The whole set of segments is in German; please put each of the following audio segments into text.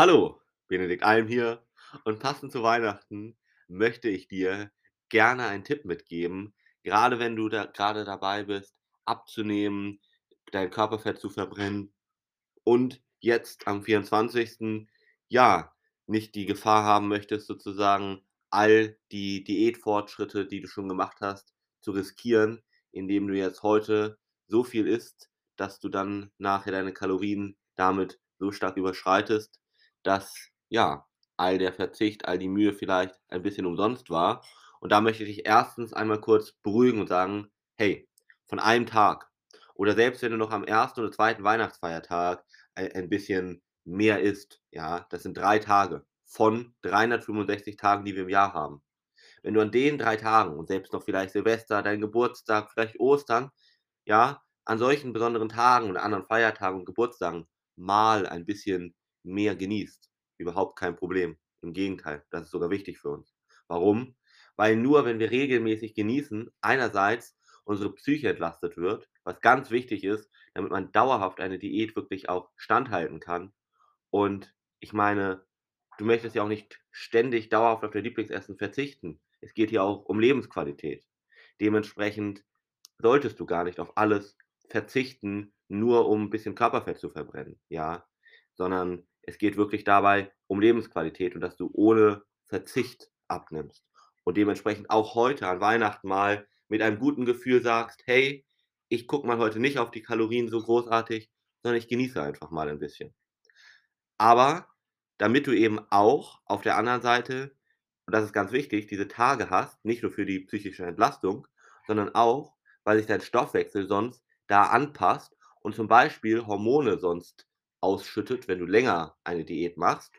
Hallo, Benedikt Alm hier und passend zu Weihnachten möchte ich dir gerne einen Tipp mitgeben, gerade wenn du da grade dabei bist, abzunehmen, dein Körperfett zu verbrennen und jetzt am 24., ja, nicht die Gefahr haben möchtest, sozusagen all die Diätfortschritte, die du schon gemacht hast, zu riskieren, indem du jetzt heute so viel isst, dass du dann nachher deine Kalorien damit so stark überschreitest, dass, ja, all der Verzicht, all die Mühe vielleicht ein bisschen umsonst war. Und da möchte ich dich 1. einmal kurz beruhigen und sagen: „Hey, von einem Tag oder selbst wenn du noch am 1. oder 2. Weihnachtsfeiertag ei ein bisschen mehr isst, ja, das sind 3 Tage von 365 Tagen, die wir im Jahr haben. Wenn du an den 3 Tagen und selbst noch vielleicht Silvester, dein Geburtstag, vielleicht Ostern, ja, an solchen besonderen Tagen und anderen Feiertagen und Geburtstagen mal ein bisschen mehr genießt, überhaupt kein Problem. Im Gegenteil, das ist sogar wichtig für uns. Warum? Weil nur wenn wir regelmäßig genießen, einerseits unsere Psyche entlastet wird, was ganz wichtig ist, damit man dauerhaft eine Diät wirklich auch standhalten kann. Und ich meine, du möchtest ja auch nicht ständig dauerhaft auf dein Lieblingsessen verzichten. Es geht hier auch um Lebensqualität. Dementsprechend solltest du gar nicht auf alles verzichten, nur um 'n bisschen Körperfett zu verbrennen, ja? Sondern es geht wirklich dabei um Lebensqualität und dass du ohne Verzicht abnimmst und dementsprechend auch heute an Weihnachten mal mit einem guten Gefühl sagst: „Hey, ich gucke mal heute nicht auf die Kalorien so großartig, sondern ich genieße einfach mal ein bisschen.“ Aber damit du eben auch auf der anderen Seite, und das ist ganz wichtig, diese Tage hast, nicht nur für die psychische Entlastung, sondern auch, weil sich dein Stoffwechsel sonst da anpasst und zum Beispiel Hormone sonst ausschüttet, wenn du länger eine Diät machst,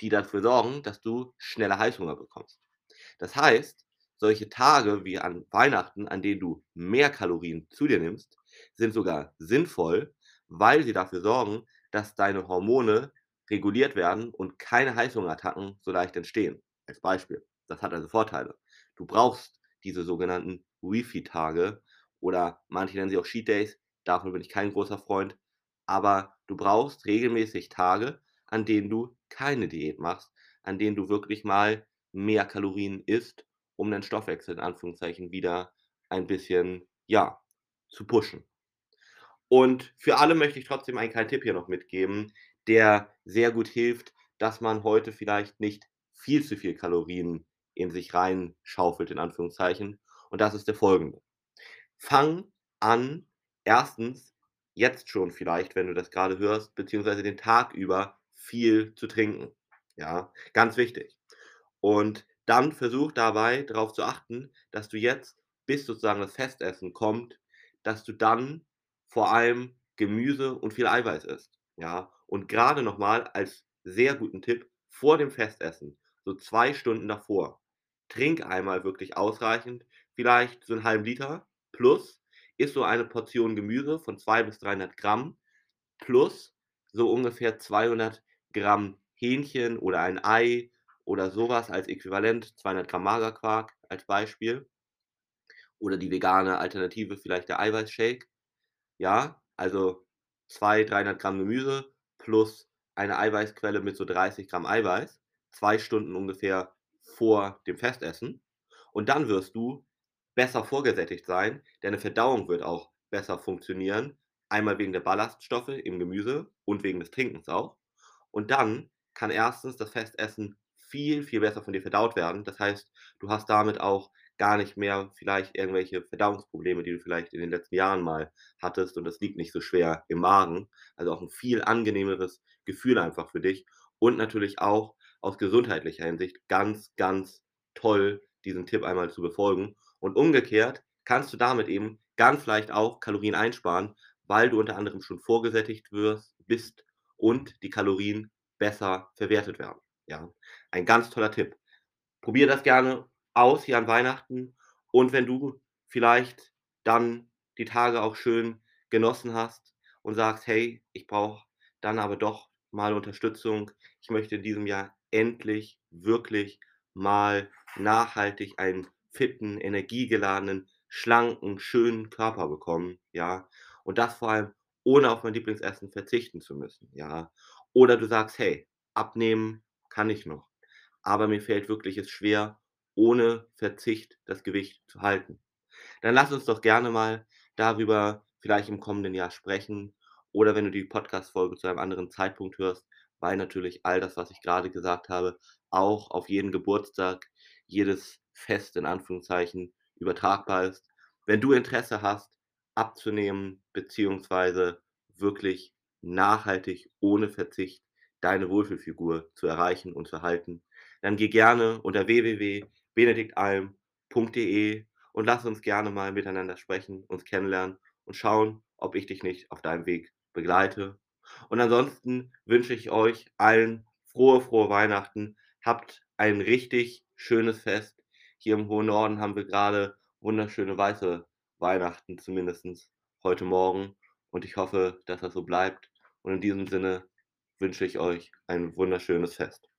die dafür sorgen, dass du schneller Heißhunger bekommst. Das heißt, solche Tage wie an Weihnachten, an denen du mehr Kalorien zu dir nimmst, sind sogar sinnvoll, weil sie dafür sorgen, dass deine Hormone reguliert werden und keine Heißhungerattacken so leicht entstehen, als Beispiel. Das hat also Vorteile. Du brauchst diese sogenannten Refeed-Tage oder manche nennen sie auch Cheat Days, davon bin ich kein großer Freund, aber du brauchst regelmäßig Tage, an denen du keine Diät machst, an denen du wirklich mal mehr Kalorien isst, um deinen Stoffwechsel in Anführungszeichen wieder ein bisschen, ja, zu pushen. Und für alle möchte ich trotzdem einen kleinen Tipp hier noch mitgeben, der sehr gut hilft, dass man heute vielleicht nicht viel zu viel Kalorien in sich reinschaufelt in Anführungszeichen, und das ist der folgende: Fang an, 1. jetzt schon vielleicht, wenn du das grade hörst, beziehungsweise den Tag über viel zu trinken, ja, ganz wichtig. Und dann versuch dabei drauf zu achten, dass du jetzt, bis sozusagen das Festessen kommt, dass du dann vor allem Gemüse und viel Eiweiß isst, ja? Und grade noch mal als sehr guten Tipp vor dem Festessen, so 2 Stunden davor, trink einmal wirklich ausreichend, vielleicht so 'n 1/2 Liter plus iss so eine Portion Gemüse von 200 bis 300 Gramm plus so ungefähr 200 Gramm Hähnchen oder ein Ei oder so was als Äquivalent, 200 Gramm Magerquark als Beispiel oder die vegane Alternative, vielleicht der Eiweißshake, ja? Also 200, 300 Gramm Gemüse plus eine Eiweißquelle mit so 30 Gramm Eiweiß, 2 Stunden ungefähr vor dem Festessen. Und dann wirst du besser vorgesättigt sein, deine Verdauung wird auch besser funktionieren, einmal wegen der Ballaststoffe im Gemüse und wegen des Trinkens auch. Und dann kann 1. das Festessen viel, viel besser von dir verdaut werden. Das heißt, du hast damit auch gar nicht mehr vielleicht irgendwelche Verdauungsprobleme, die du vielleicht in den letzten Jahren mal hattest und das liegt nicht so schwer im Magen. Also auch 'n viel angenehmeres Gefühl einfach für dich und natürlich auch aus gesundheitlicher Hinsicht ganz, ganz toll, diesen Tipp einmal zu befolgen. Und umgekehrt kannst du damit eben ganz leicht auch Kalorien einsparen, weil du unter anderem schon vorgesättigt wirst bist und die Kalorien besser verwertet werden, ja? Ein ganz toller Tipp. Probier das gerne aus hier an Weihnachten und wenn du vielleicht dann die Tage auch schön genossen hast und sagst: „Hey, ich brauche dann aber doch mal Unterstützung. Ich möchte in diesem Jahr endlich wirklich mal nachhaltig einen fitten, energiegeladenen, schlanken, schönen Körper bekommen“, ja? Und das vor allem ohne auf mein Lieblingsessen verzichten zu müssen, ja? Oder du sagst: „Hey, abnehmen kann ich noch, aber mir fällt wirklich es schwer, ohne Verzicht das Gewicht zu halten.“ Dann lass uns doch gerne mal darüber vielleicht im kommenden Jahr sprechen oder wenn du die Podcast-Folge zu einem anderen Zeitpunkt hörst, weil natürlich all das, was ich grade gesagt habe, auch auf jeden Geburtstag, jedes Fest in Anführungszeichen übertragbar ist. Wenn du Interesse hast, abzunehmen beziehungsweise wirklich nachhaltig ohne Verzicht deine Wohlfühlfigur zu erreichen und zu erhalten, dann geh gerne unter www.benediktalm.de und lass uns gerne mal miteinander sprechen, uns kennenlernen und schauen, ob ich dich nicht auf deinem Weg begleite. Und ansonsten wünsche ich euch allen frohe, frohe Weihnachten. Habt ein richtig schönes Fest. Hier im hohen Norden haben wir grade wunderschöne weiße Weihnachten, zumindest heute Morgen und ich hoffe, dass das so bleibt. Und in diesem Sinne wünsche ich euch ein wunderschönes Fest.